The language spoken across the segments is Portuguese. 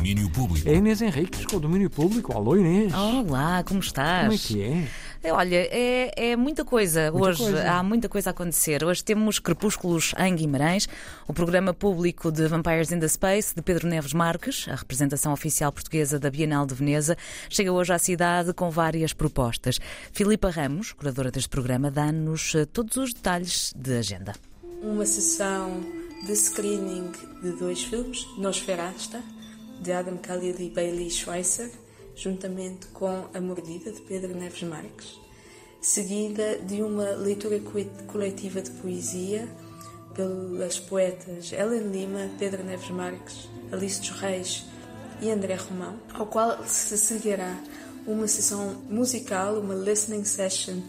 Domínio Público. É Inês Henriques com o domínio público. Alô Inês. Olá, como estás? Como é que é? É, Olha, é, é muita coisa Muita hoje. coisa. Há muita coisa a acontecer. Hoje temos Crepúsculos em Guimarães, o programa público de Vampires in the Space de Pedro Neves Marques, a representação oficial portuguesa da Bienal de Veneza, chega hoje à cidade com várias propostas. Filipa Ramos, curadora deste programa, dá-nos eh, todos os detalhes de agenda. uma sessão de screening de dois filmes, Nosferasta, de Adam Khalil e Bailey Schweitzer, juntamente com A Mordida, de Pedro Neves Marques, seguida de uma leitura co- coletiva de poesia pelas poetas Helen Lima, Pedro Neves Marques, Alice dos Reis e André Romão, ao qual se seguirá uma sessão musical, uma listening session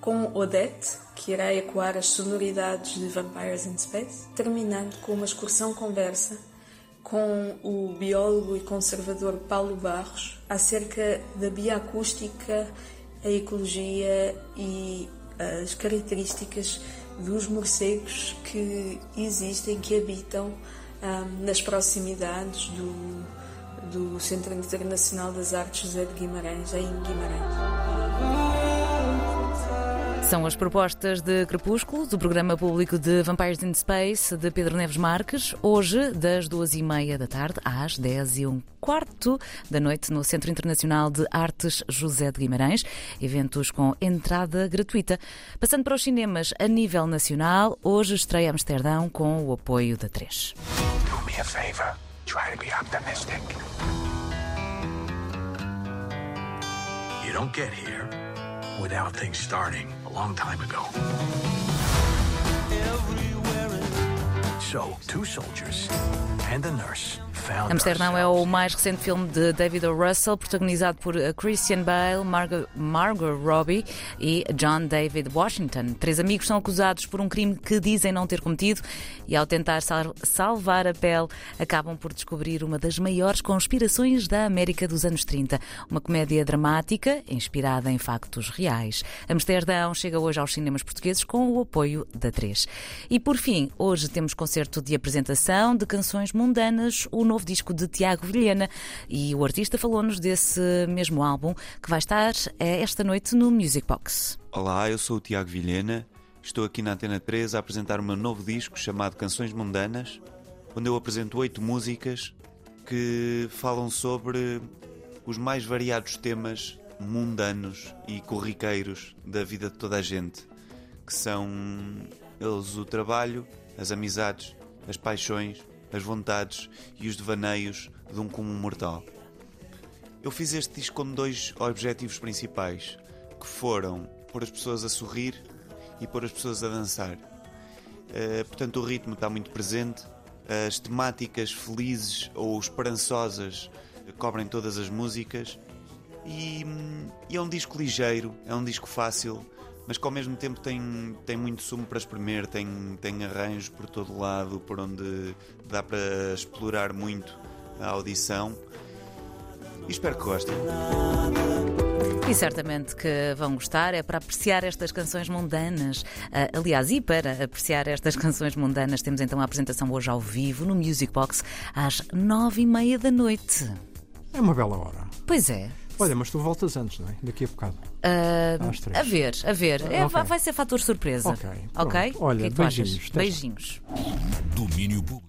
com Odette, que irá ecoar as sonoridades de Vampires in Space, terminando com uma excursão conversa com o biólogo e conservador Paulo Barros acerca da bioacústica, a ecologia e as características dos morcegos que existem, que habitam ah, nas proximidades do, do Centro Internacional das Artes José de Guimarães, em Guimarães. São as propostas de Crepúsculo, do programa público de Vampires in Space, de Pedro Neves Marques, hoje, das duas e meia da tarde às dez e um quarto da noite, no Centro Internacional de Artes José de Guimarães. Eventos com entrada gratuita. Passando para os cinemas a nível nacional, hoje estreia Amsterdão com o apoio da 3. Do me a favor. Try to be optimistic. You don't get here without things starting a long time ago. So, two soldiers and a nurse Amsterdão é o mais recente filme de David O. Russell, protagonizado por eh, Christian Bale, Margot, Margot Robbie e John David Washington. Três amigos são acusados por um crime que dizem não ter cometido e, ao tentar sal- salvar a pele, acabam por descobrir uma das maiores conspirações da América dos anos 30. Uma comédia dramática inspirada em factos reais. Amsterdão chega hoje aos cinemas portugueses com o apoio da 3. E, por fim, hoje temos concerto de apresentação de canções mundanas, o novo disco de Tiago Vilhena. E o artista falou-nos desse mesmo álbum que vai estar eh, esta noite no Music Box. Olá, eu sou o Tiago Vilhena. Estou aqui na Antena 3 a apresentar o meu novo disco chamado Canções Mundanas, onde eu apresento oito músicas que falam sobre os mais variados temas mundanos e corriqueiros da vida de toda a gente, que são eles o trabalho, as amizades, as paixões, as vontades e os devaneios de um comum mortal. Eu fiz este disco com dois objetivos principais, que foram pôr as pessoas a sorrir e pôr as pessoas a dançar. Eh, portanto, o ritmo está muito presente, as temáticas felizes ou esperançosas cobrem todas as músicas e, hum, e é um disco ligeiro, é um disco fácil, mas que ao mesmo tempo tem, tem muito sumo para espremer, tem, tem arranjos por todo lado, por onde dá para explorar muito a audição. E espero que gostem. E certamente que vão gostar, é para apreciar estas canções mundanas. Ah, aliás, e para apreciar estas canções mundanas, temos então a apresentação hoje ao vivo no Music Box às nove e meia da noite. É uma bela hora. Pois é. Olha, mas tu voltas antes, não é? Daqui a bocado. Três. a ver, a ver. É, Ok. vai ser fator surpresa. Ok, Ok? pronto. Olha, que é que beijinhos. Beijinhos. Domínio Público.